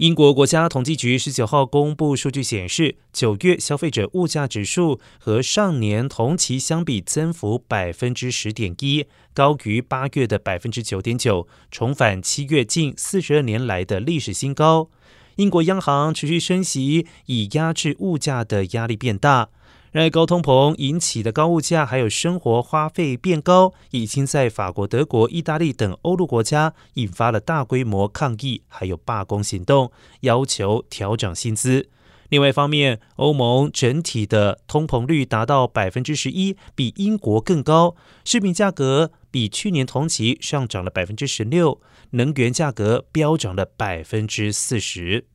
英国国家统计局十九号公布数据显示，九月消费者物价指数和上年同期相比增幅百分之十点一，高于八月的百分之九点九，重返七月近四十二年来的历史新高。英国央行持续升息，以压制物价的压力变大。然而，高通膨引起的高物价，还有生活花费变高，已经在法国、德国、意大利等欧陆国家引发了大规模抗议，还有罢工行动，要求调整薪资。另外一方面，欧盟整体的通膨率达到百分之十一，比英国更高。食品价格比去年同期上涨了百分之十六，能源价格飙涨了百分之四十。